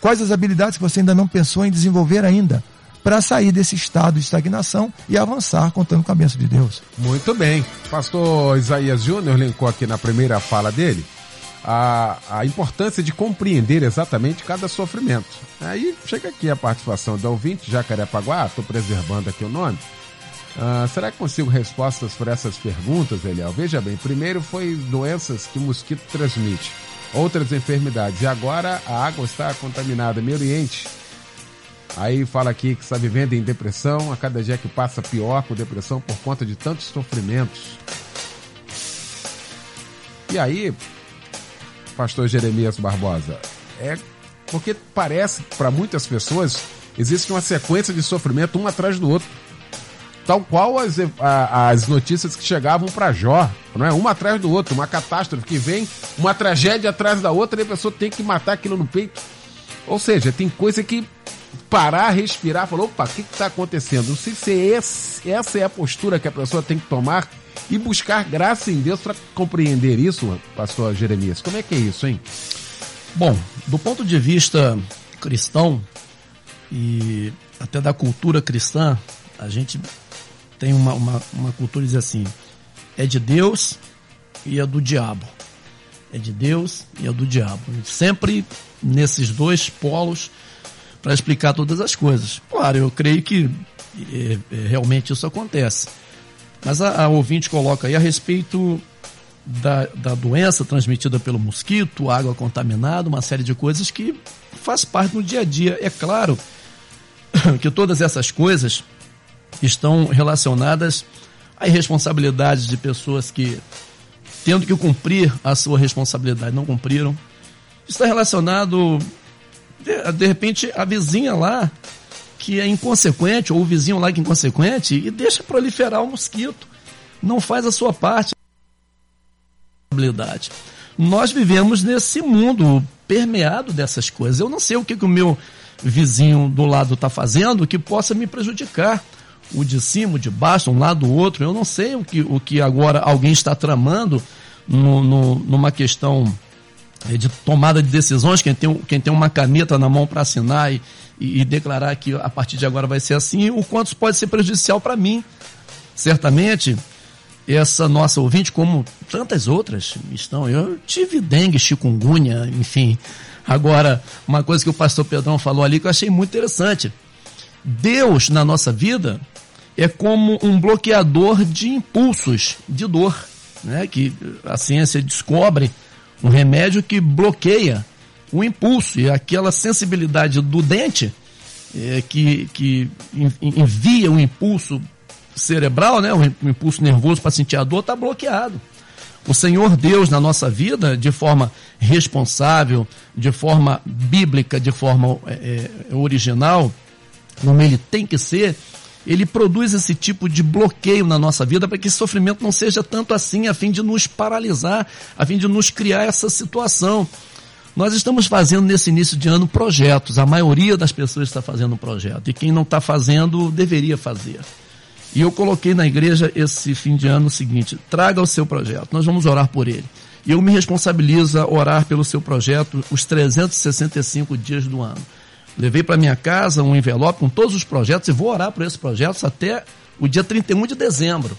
Quais as habilidades que você ainda não pensou em desenvolver ainda. para sair desse estado de estagnação e avançar contando com a bênção de Deus. Muito bem. Pastor Isaías Júnior linkou aqui na primeira fala dele a, a importância de compreender exatamente cada sofrimento. Aí chega aqui a participação do ouvinte Jacarepaguá, estou preservando aqui o nome. Uh, será que consigo respostas para essas perguntas, Eliel? Veja bem, primeiro foi doenças que o mosquito transmite, outras enfermidades, e agora a água está contaminada. Meio Oriente, aí fala aqui que está vivendo em depressão, a cada dia que passa pior com depressão por conta de tantos sofrimentos. E aí, pastor Jeremias Barbosa? É porque parece para muitas pessoas existe uma sequência de sofrimento um atrás do outro. Tal qual as, a, as notícias que chegavam para Jó, não é? Uma atrás do outro, uma catástrofe que vem, uma tragédia atrás da outra e a pessoa tem que matar aquilo no peito. Ou seja, tem coisa que parar, respirar, falar, opa, o que está acontecendo? Sei se esse, essa é a postura que a pessoa tem que tomar e buscar graça em Deus para compreender isso, pastor Jeremias. Como é que é isso, hein? Bom, do ponto de vista cristão e até da cultura cristã, a gente tem uma, uma, uma cultura que diz assim: é de Deus e é do diabo. É de Deus e é do diabo. Sempre nesses dois polos para explicar todas as coisas. Claro, eu creio que é, realmente isso acontece. Mas a, a ouvinte coloca aí a respeito da, da doença transmitida pelo mosquito, água contaminada, uma série de coisas que faz parte do dia a dia. É claro que todas essas coisas estão relacionadas a irresponsabilidades de pessoas que, tendo que cumprir a sua responsabilidade, não cumpriram. Está relacionado, de, de repente, a vizinha lá que é inconsequente, ou o vizinho lá que é inconsequente, e deixa proliferar o mosquito. Não faz a sua parte. Nós vivemos nesse mundo permeado dessas coisas. Eu não sei o que, que o meu vizinho do lado está fazendo que possa me prejudicar. O de cima, o de baixo, um lado, o outro. Eu não sei o que, o que agora alguém está tramando no, no, numa questão de tomada de decisões, quem tem, quem tem uma caneta na mão para assinar e, e, e, declarar que a partir de agora vai ser assim, o quanto isso pode ser prejudicial para mim. Certamente, essa nossa ouvinte, como tantas outras estão, eu tive dengue, chikungunya, enfim. Agora, uma coisa que o pastor Pedrão falou ali que eu achei muito interessante. Deus na nossa vida é como um bloqueador de impulsos de dor, né? que a ciência descobre um remédio que bloqueia o impulso e aquela sensibilidade do dente é, que, que envia o impulso cerebral, né, o impulso nervoso para sentir a dor, está bloqueado. O Senhor Deus na nossa vida, de forma responsável, de forma bíblica, de forma é, é original, como ele tem que ser, ele produz esse tipo de bloqueio na nossa vida para que esse sofrimento não seja tanto assim, a fim de nos paralisar, a fim de nos criar essa situação. Nós estamos fazendo nesse início de ano projetos, a maioria das pessoas está fazendo um projeto, e quem não está fazendo deveria fazer. E eu coloquei na igreja esse fim de ano o seguinte: traga o seu projeto, nós vamos orar por ele. E eu me responsabilizo a orar pelo seu projeto os 365 dias do ano. Levei para minha casa um envelope com todos os projetos e vou orar por esses projetos até o dia 31 de dezembro.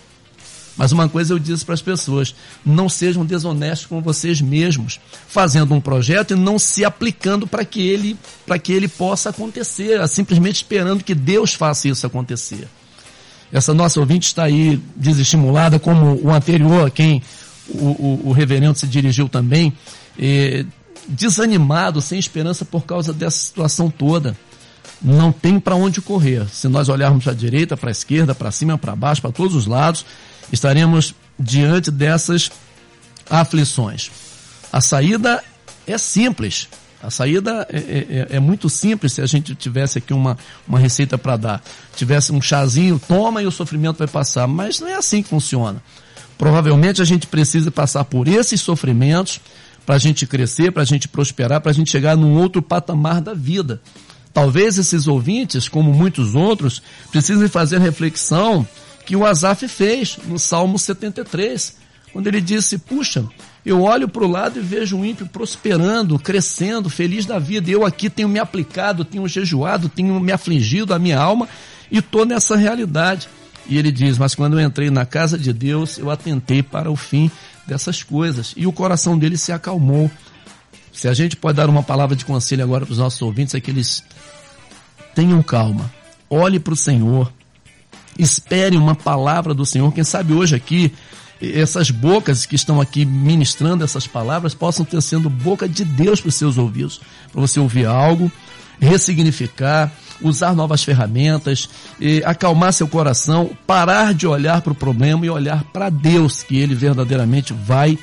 Mas uma coisa eu disse para as pessoas: não sejam desonestos com vocês mesmos, fazendo um projeto e não se aplicando para que ele para que ele possa acontecer, simplesmente esperando que Deus faça isso acontecer. Essa nossa ouvinte está aí desestimulada, como o anterior, a quem o, o, o reverendo se dirigiu também, desanimado, sem esperança por causa dessa situação toda. Não tem para onde correr. Se nós olharmos para a direita, para a esquerda, para cima, para baixo, para todos os lados, estaremos diante dessas aflições. A saída é simples. A saída é, é, é, é muito simples se a gente tivesse aqui uma, uma receita para dar. Tivesse um chazinho, toma e o sofrimento vai passar. Mas não é assim que funciona. Provavelmente a gente precisa passar por esses sofrimentos para a gente crescer, para a gente prosperar, para a gente chegar num outro patamar da vida. Talvez esses ouvintes, como muitos outros, precisem fazer a reflexão que o Asaf fez no Salmo 73, quando ele disse: Puxa, Eu olho para o lado e vejo o ímpio prosperando, crescendo, feliz da vida. Eu aqui tenho me aplicado, tenho jejuado, tenho me afligido a minha alma e estou nessa realidade. E ele diz: Mas quando eu entrei na casa de Deus, eu atentei para o fim dessas coisas. E o coração dele se acalmou. Se a gente pode dar uma palavra de conselho agora para os nossos ouvintes, é que eles tenham calma, olhe para o Senhor, espere uma palavra do Senhor. Quem sabe hoje aqui, essas bocas que estão aqui ministrando essas palavras possam ter sendo boca de Deus para os seus ouvidos, para você ouvir algo, ressignificar, usar novas ferramentas, acalmar seu coração, parar de olhar para o problema e olhar para Deus, que Ele verdadeiramente vai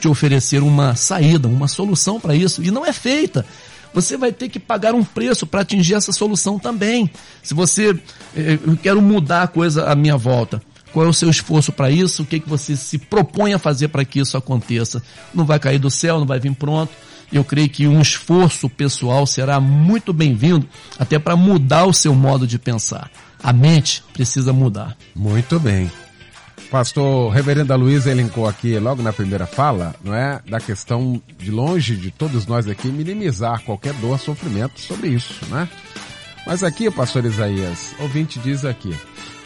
te oferecer uma saída, uma solução para isso. E não é feita. Você vai ter que pagar um preço para atingir essa solução também. Se você, eh, eu quero mudar a coisa à minha volta, qual é o seu esforço para isso? O que, que você se propõe a fazer para que isso aconteça? Não vai cair do céu, não vai vir pronto. Eu creio que um esforço pessoal será muito bem-vindo, até para mudar o seu modo de pensar. A mente precisa mudar. Muito bem. Pastor Reverenda Luiz elencou aqui, logo na primeira fala, não é? Da questão de longe de todos nós aqui minimizar qualquer dor, sofrimento sobre isso, né? Mas aqui, pastor Isaías, ouvinte diz aqui,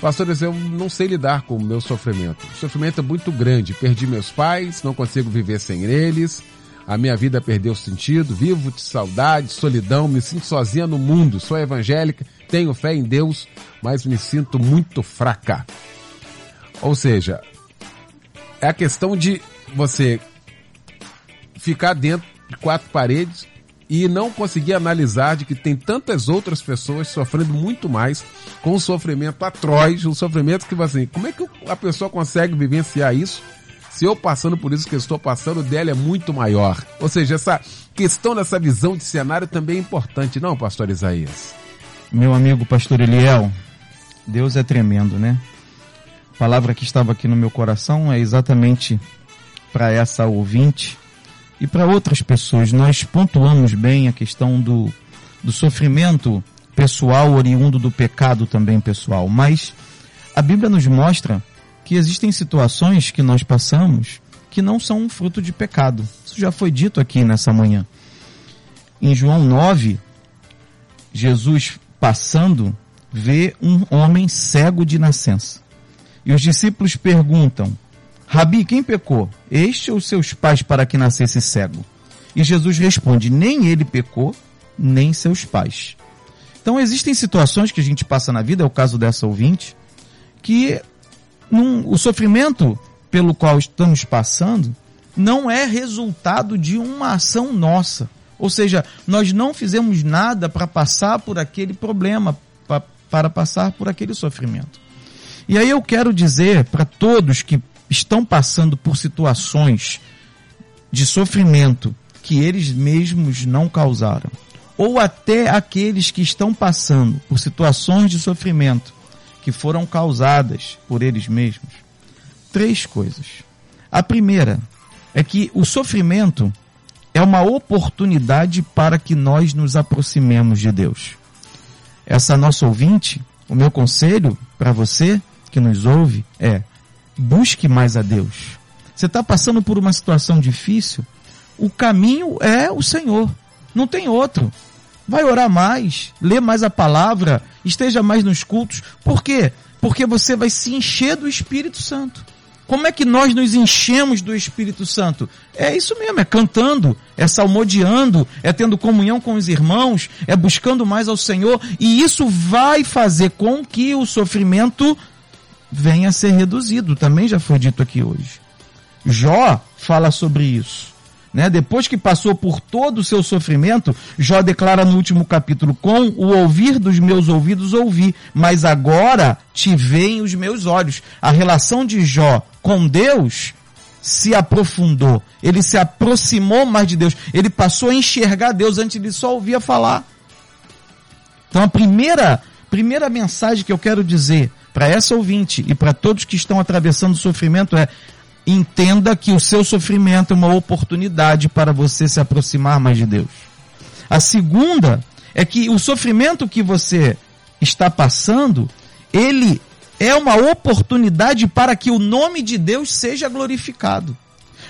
pastores, eu não sei lidar com o meu sofrimento. O sofrimento é muito grande. Perdi meus pais, não consigo viver sem eles. A minha vida perdeu sentido, vivo de saudade, solidão, me sinto sozinha no mundo. Sou evangélica, tenho fé em Deus, mas me sinto muito fraca. Ou seja, é a questão de você ficar dentro de quatro paredes e não conseguir analisar de que tem tantas outras pessoas sofrendo muito mais com um sofrimento atroz, um sofrimento que assim, como é que a pessoa consegue vivenciar isso? Se eu passando por isso que estou passando, dela é muito maior. Ou seja, essa questão dessa visão de cenário também é importante, não, pastor Isaías? Meu amigo pastor Eliel, Deus é tremendo, né? A palavra que estava aqui no meu coração é exatamente para essa ouvinte e para outras pessoas. Nós pontuamos bem a questão do, do sofrimento pessoal oriundo do pecado também pessoal, mas a Bíblia nos mostra que existem situações que nós passamos que não são um fruto de pecado. Isso já foi dito aqui nessa manhã. Em João 9, Jesus passando vê um homem cego de nascença. E os discípulos perguntam: Rabi, quem pecou? Este ou seus pais para que nascesse cego? E Jesus responde: Nem ele pecou, nem seus pais. Então existem situações que a gente passa na vida, é o caso dessa ouvinte, que num, o sofrimento pelo qual estamos passando não é resultado de uma ação nossa. Ou seja, nós não fizemos nada para passar por aquele problema, pra, para passar por aquele sofrimento. E aí eu quero dizer para todos que estão passando por situações de sofrimento que eles mesmos não causaram, ou até aqueles que estão passando por situações de sofrimento que foram causadas por eles mesmos, três coisas. A primeira é que o sofrimento é uma oportunidade para que nós nos aproximemos de Deus. Essa nossa ouvinte, o meu conselho para você que nos ouve é: busque mais a Deus. Você está passando por uma situação difícil? O caminho é o Senhor, não tem outro. Vai orar mais, lê mais a palavra, esteja mais nos cultos. Por quê? Porque você vai se encher do Espírito Santo. Como é que nós nos enchemos do Espírito Santo? É isso mesmo, é cantando, é salmodiando, é tendo comunhão com os irmãos, é buscando mais ao Senhor, e isso vai fazer com que o sofrimento venha a ser reduzido. Também já foi dito aqui hoje. Jó fala sobre isso. Né? Depois que passou por todo o seu sofrimento, Jó declara no último capítulo: Com o ouvir dos meus ouvidos ouvi, mas agora te veem os meus olhos. A relação de Jó com Deus se aprofundou. Ele se aproximou mais de Deus. Ele passou a enxergar Deus antes de só ouvia falar. Então a primeira, primeira mensagem que eu quero dizer para essa ouvinte e para todos que estão atravessando sofrimento é entenda que o seu sofrimento é uma oportunidade para você se aproximar mais de Deus. A segunda é que o sofrimento que você está passando, ele é uma oportunidade para que o nome de Deus seja glorificado.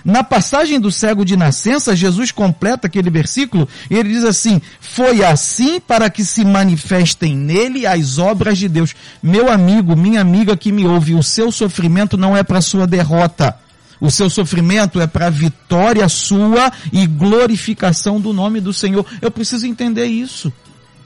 Na passagem do cego de nascença, Jesus completa aquele versículo e ele diz assim: Foi assim para que se manifestem nele as obras de Deus. Meu amigo, minha amiga que me ouve, o seu sofrimento não é para sua derrota. O seu sofrimento é para vitória sua e glorificação do nome do Senhor. Eu preciso entender isso.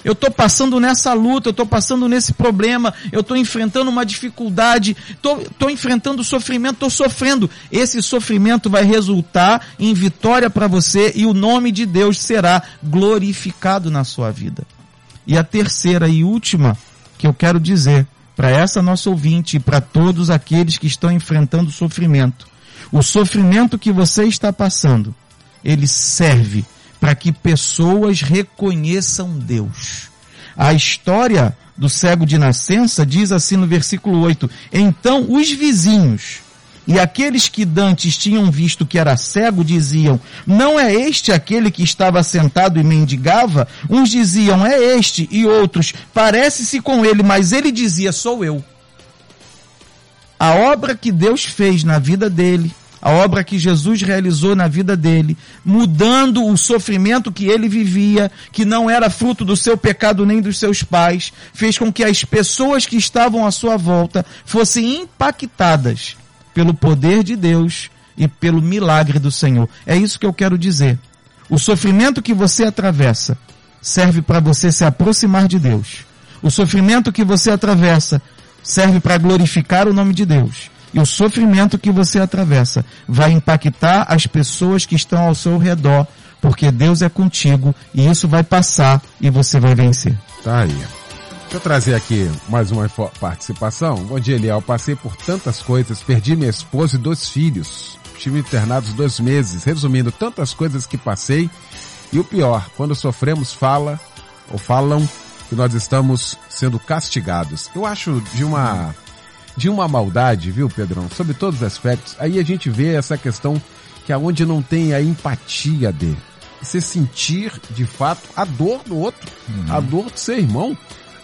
Eu estou passando nessa luta, eu estou passando nesse problema, eu estou enfrentando uma dificuldade, estou enfrentando sofrimento, estou sofrendo. Esse sofrimento vai resultar em vitória para você e o nome de Deus será glorificado na sua vida. E a terceira e última que eu quero dizer para essa nossa ouvinte e para todos aqueles que estão enfrentando sofrimento. O sofrimento que você está passando, ele serve para que pessoas reconheçam Deus. A história do cego de nascença diz assim no versículo 8: Então os vizinhos e aqueles que dantes tinham visto que era cego diziam: Não é este aquele que estava sentado e mendigava? Uns diziam: É este, e outros: Parece-se com ele, mas ele dizia: Sou eu. A obra que Deus fez na vida dele a obra que Jesus realizou na vida dele, mudando o sofrimento que ele vivia, que não era fruto do seu pecado nem dos seus pais, fez com que as pessoas que estavam à sua volta fossem impactadas pelo poder de Deus e pelo milagre do Senhor. É isso que eu quero dizer. O sofrimento que você atravessa serve para você se aproximar de Deus. O sofrimento que você atravessa serve para glorificar o nome de Deus. E o sofrimento que você atravessa vai impactar as pessoas que estão ao seu redor, porque Deus é contigo e isso vai passar e você vai vencer. Tá aí. Deixa eu trazer aqui mais uma participação. Bom dia, Eliel. Passei por tantas coisas, perdi minha esposa e dois filhos. Estive internados dois meses. Resumindo, tantas coisas que passei. E o pior, quando sofremos, fala ou falam que nós estamos sendo castigados. Eu acho de uma de uma maldade, viu, Pedrão? Sobre todos os aspectos. Aí a gente vê essa questão que aonde não tem a empatia dele. Você sentir, de fato, a dor do outro, uhum. a dor do seu irmão.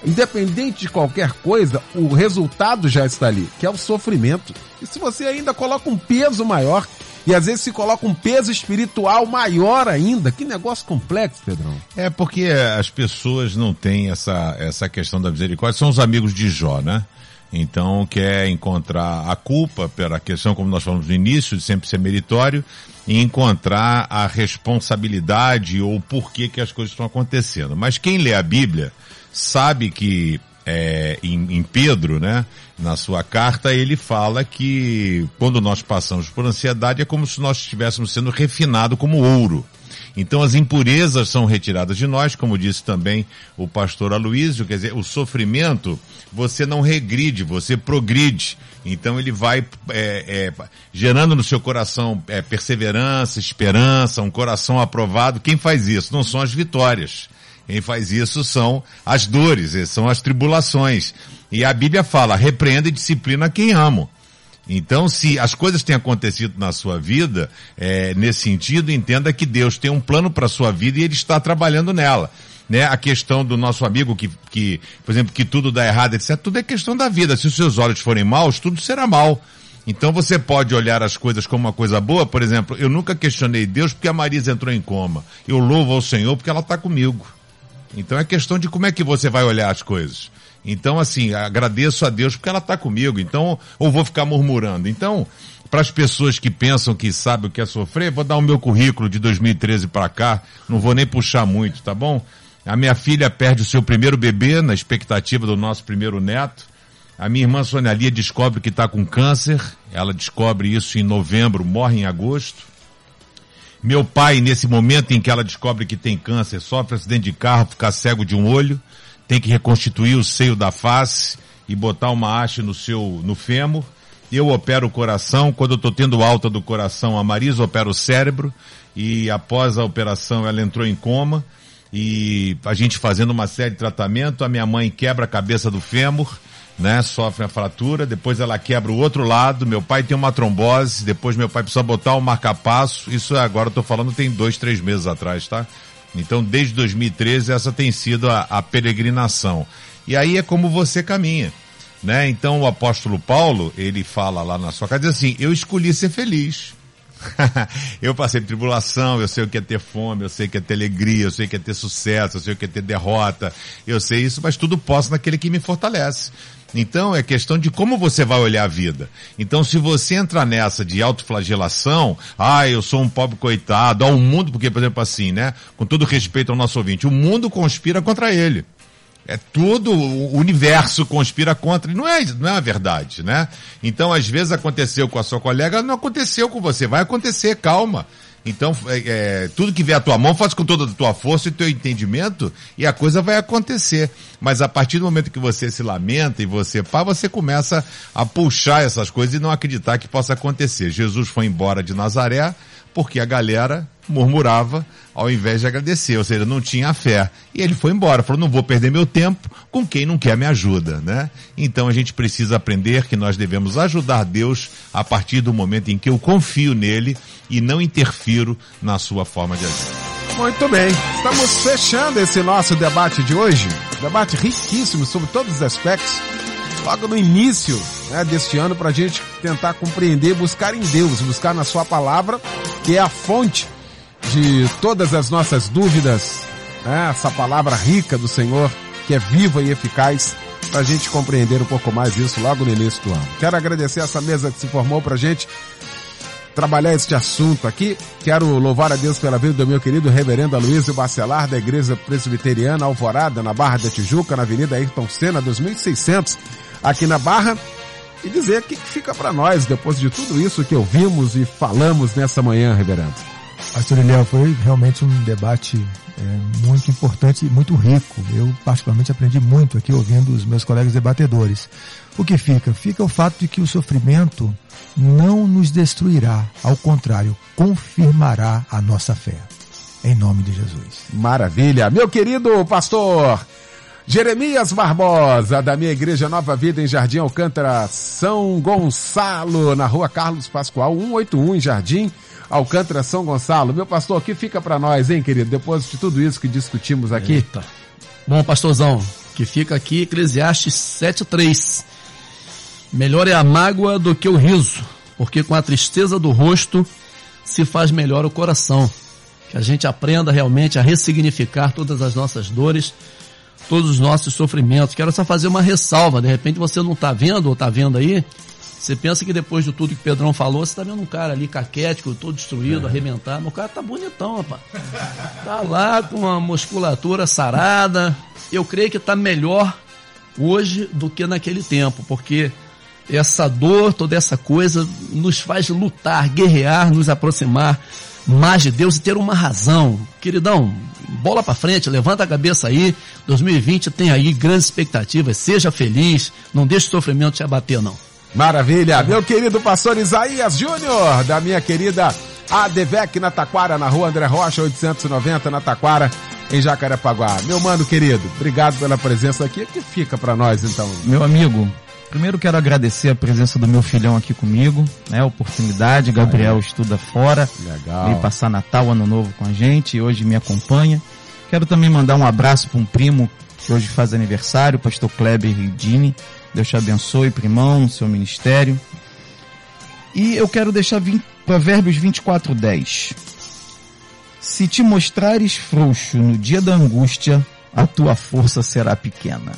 Independente de qualquer coisa, o resultado já está ali, que é o sofrimento. E se você ainda coloca um peso maior, e às vezes se coloca um peso espiritual maior ainda. Que negócio complexo, Pedrão. É porque as pessoas não têm essa, essa questão da misericórdia. São os amigos de Jó, né? Então quer encontrar a culpa pela questão, como nós falamos no início, de sempre ser meritório, e encontrar a responsabilidade ou por que que as coisas estão acontecendo. Mas quem lê a Bíblia sabe que é, em, em Pedro, né, na sua carta, ele fala que quando nós passamos por ansiedade é como se nós estivéssemos sendo refinados como ouro. Então as impurezas são retiradas de nós, como disse também o pastor Aloísio, quer dizer, o sofrimento, você não regride, você progride. Então ele vai é, é, gerando no seu coração é, perseverança, esperança, um coração aprovado. Quem faz isso? Não são as vitórias. Quem faz isso são as dores, são as tribulações. E a Bíblia fala, repreenda e disciplina quem amo. Então, se as coisas têm acontecido na sua vida, é, nesse sentido, entenda que Deus tem um plano para a sua vida e Ele está trabalhando nela. Né? A questão do nosso amigo que, que, por exemplo, que tudo dá errado, etc. Tudo é questão da vida. Se os seus olhos forem maus, tudo será mal. Então você pode olhar as coisas como uma coisa boa, por exemplo, eu nunca questionei Deus porque a Marisa entrou em coma. Eu louvo ao Senhor porque ela está comigo. Então é questão de como é que você vai olhar as coisas. Então, assim, agradeço a Deus porque ela está comigo. Então, ou vou ficar murmurando. Então, para as pessoas que pensam que sabem o que é sofrer, vou dar o meu currículo de 2013 para cá. Não vou nem puxar muito, tá bom? A minha filha perde o seu primeiro bebê na expectativa do nosso primeiro neto. A minha irmã Sônia Lia descobre que está com câncer. Ela descobre isso em novembro, morre em agosto. Meu pai, nesse momento em que ela descobre que tem câncer, sofre acidente de carro, fica cego de um olho tem que reconstituir o seio da face e botar uma haste no seu, no fêmur. Eu opero o coração, quando eu estou tendo alta do coração, a Marisa opera o cérebro, e após a operação ela entrou em coma, e a gente fazendo uma série de tratamento, a minha mãe quebra a cabeça do fêmur, né, sofre a fratura, depois ela quebra o outro lado, meu pai tem uma trombose, depois meu pai precisa botar um marcapasso, isso agora eu tô falando tem dois, três meses atrás, tá? Então, desde 2013, essa tem sido a, a peregrinação. E aí é como você caminha. Né? Então o apóstolo Paulo, ele fala lá na sua casa, assim, eu escolhi ser feliz. eu passei tribulação, eu sei o que é ter fome, eu sei o que é ter alegria, eu sei o que é ter sucesso, eu sei o que é ter derrota, eu sei isso, mas tudo posso naquele que me fortalece. Então é questão de como você vai olhar a vida. Então se você entra nessa de autoflagelação, ah, eu sou um pobre coitado, ao mundo, porque por exemplo assim, né, com todo respeito ao nosso ouvinte, o mundo conspira contra ele. É tudo, o universo conspira contra, não é, não é a verdade, né? Então, às vezes aconteceu com a sua colega, não aconteceu com você, vai acontecer, calma. Então, é, é, tudo que vier à tua mão, faz com toda a tua força e teu entendimento e a coisa vai acontecer. Mas a partir do momento que você se lamenta e você pá, você começa a puxar essas coisas e não acreditar que possa acontecer. Jesus foi embora de Nazaré porque a galera murmurava ao invés de agradecer, ou seja, não tinha fé. E ele foi embora, falou, não vou perder meu tempo com quem não quer me ajuda, né? Então a gente precisa aprender que nós devemos ajudar Deus a partir do momento em que eu confio nele e não interfiro na sua forma de agir. Muito bem, estamos fechando esse nosso debate de hoje, debate riquíssimo sobre todos os aspectos, logo no início né, deste ano, para a gente tentar compreender, buscar em Deus, buscar na sua palavra, que é a fonte de todas as nossas dúvidas, né? essa palavra rica do Senhor, que é viva e eficaz, para a gente compreender um pouco mais isso logo no início do ano. Quero agradecer essa mesa que se formou para a gente trabalhar este assunto aqui. Quero louvar a Deus pela vida do meu querido reverendo Aloysio Bacelar, da Igreja Presbiteriana Alvorada, na Barra da Tijuca, na Avenida Ayrton Senna, 2600, aqui na Barra. E dizer o que fica para nós depois de tudo isso que ouvimos e falamos nessa manhã, reverendo. Pastor Eliel, foi realmente um debate é, muito importante e muito rico. Eu particularmente aprendi muito aqui ouvindo os meus colegas debatedores. O que fica? Fica o fato de que o sofrimento não nos destruirá, ao contrário, confirmará a nossa fé. Em nome de Jesus. Maravilha. Meu querido pastor Jeremias Barbosa, da minha igreja Nova Vida em Jardim Alcântara, São Gonçalo, na rua Carlos Pascoal, 181 em Jardim Alcântara, São Gonçalo. Meu pastor, o que fica para nós, hein, querido? Depois de tudo isso que discutimos aqui. Eita. Bom, pastorzão, que fica aqui Eclesiastes 7.3. Melhor é a mágoa do que o riso, porque com a tristeza do rosto se faz melhor o coração. Que a gente aprenda realmente a ressignificar todas as nossas dores, todos os nossos sofrimentos. Quero só fazer uma ressalva, de repente você não está vendo ou está vendo aí, você pensa que depois de tudo que o Pedrão falou, você tá vendo um cara ali caquético, todo destruído, é. arrebentado. O cara tá bonitão, rapaz. Tá lá com uma musculatura sarada. Eu creio que tá melhor hoje do que naquele tempo, porque essa dor, toda essa coisa nos faz lutar, guerrear, nos aproximar mais de Deus e ter uma razão. Queridão, bola para frente, levanta a cabeça aí. 2020 tem aí grandes expectativas. Seja feliz, não deixe o sofrimento te abater não. Maravilha. Meu querido pastor Isaías Júnior, da minha querida ADVEC na Taquara, na rua André Rocha, 890 na Taquara, em Jacarepaguá. Meu mano querido, obrigado pela presença aqui. O que fica para nós então? Meu amigo, primeiro quero agradecer a presença do meu filhão aqui comigo, né? Oportunidade, Gabriel estuda fora. Legal. Veio passar Natal, Ano Novo com a gente e hoje me acompanha. Quero também mandar um abraço para um primo que hoje faz aniversário, pastor Kleber Ridini. Deus te abençoe, primão, no seu ministério. E eu quero deixar Provérbios 24, 10. Se te mostrares frouxo no dia da angústia, a tua força será pequena.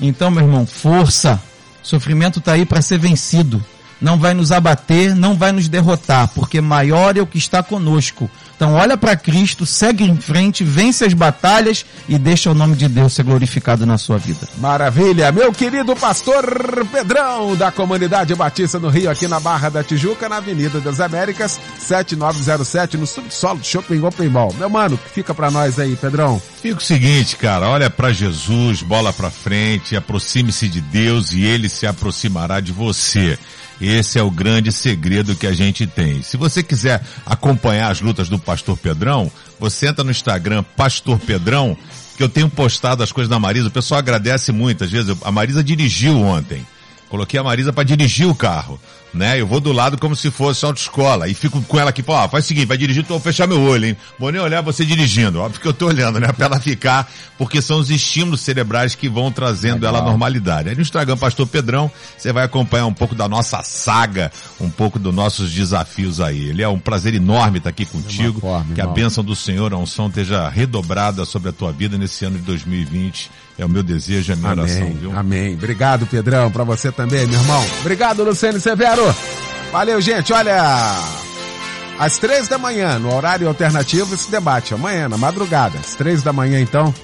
Então, meu irmão, força. Sofrimento está aí para ser vencido. Não vai nos abater, não vai nos derrotar, porque maior é o que está conosco então olha para Cristo, segue em frente, vence as batalhas e deixa o nome de Deus ser glorificado na sua vida. Maravilha, meu querido pastor Pedrão da Comunidade Batista no Rio, aqui na Barra da Tijuca, na Avenida das Américas, 7907, no subsolo do Shopping Open Mall. Meu mano, fica para nós aí, Pedrão. Fica o seguinte, cara, olha para Jesus, bola para frente, aproxime-se de Deus e ele se aproximará de você. Esse é o grande segredo que a gente tem. Se você quiser acompanhar as lutas do Pastor Pedrão, você entra no Instagram Pastor Pedrão, que eu tenho postado as coisas da Marisa. O pessoal agradece muito. Às vezes, a Marisa dirigiu ontem. Coloquei a Marisa para dirigir o carro. Né? Eu vou do lado como se fosse autoescola e fico com ela aqui, ó, faz o seguinte, vai dirigir, tu vou fechar meu olho, hein? Vou nem olhar você dirigindo, óbvio que eu tô olhando, né? Pra ela ficar, porque são os estímulos cerebrais que vão trazendo Legal. ela à normalidade. Aí no Instagram Pastor Pedrão, você vai acompanhar um pouco da nossa saga, um pouco dos nossos desafios aí. Ele é um prazer enorme estar aqui contigo, forma, que a bênção do Senhor, a unção esteja redobrada sobre a tua vida nesse ano de 2020 é o meu desejo, é a minha Amém. oração, viu? Amém. Obrigado, Pedrão, para você também, meu irmão. Obrigado, Luciano Severo. Valeu, gente. Olha, às três da manhã, no horário alternativo, esse debate. Amanhã, na madrugada, às três da manhã, então,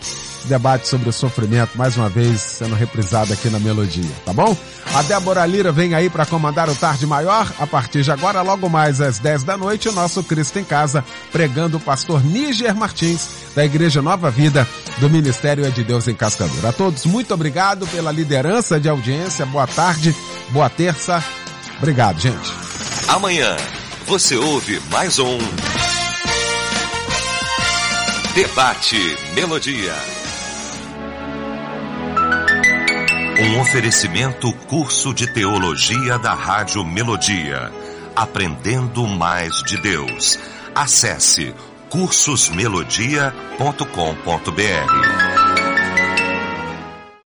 debate sobre o sofrimento, mais uma vez sendo reprisado aqui na Melodia, tá bom? A Débora Lira vem aí para comandar o Tarde Maior, a partir de agora, logo mais às 10 da noite, o nosso Cristo em Casa, pregando o pastor Níger Martins, da Igreja Nova Vida, do Ministério é de Deus em Cascadura. A todos, muito obrigado pela liderança de audiência, boa tarde, boa terça, obrigado, gente. Amanhã, você ouve mais um... Debate Melodia. Um oferecimento curso de teologia da Rádio Melodia. Aprendendo mais de Deus. Acesse cursosmelodia.com.br.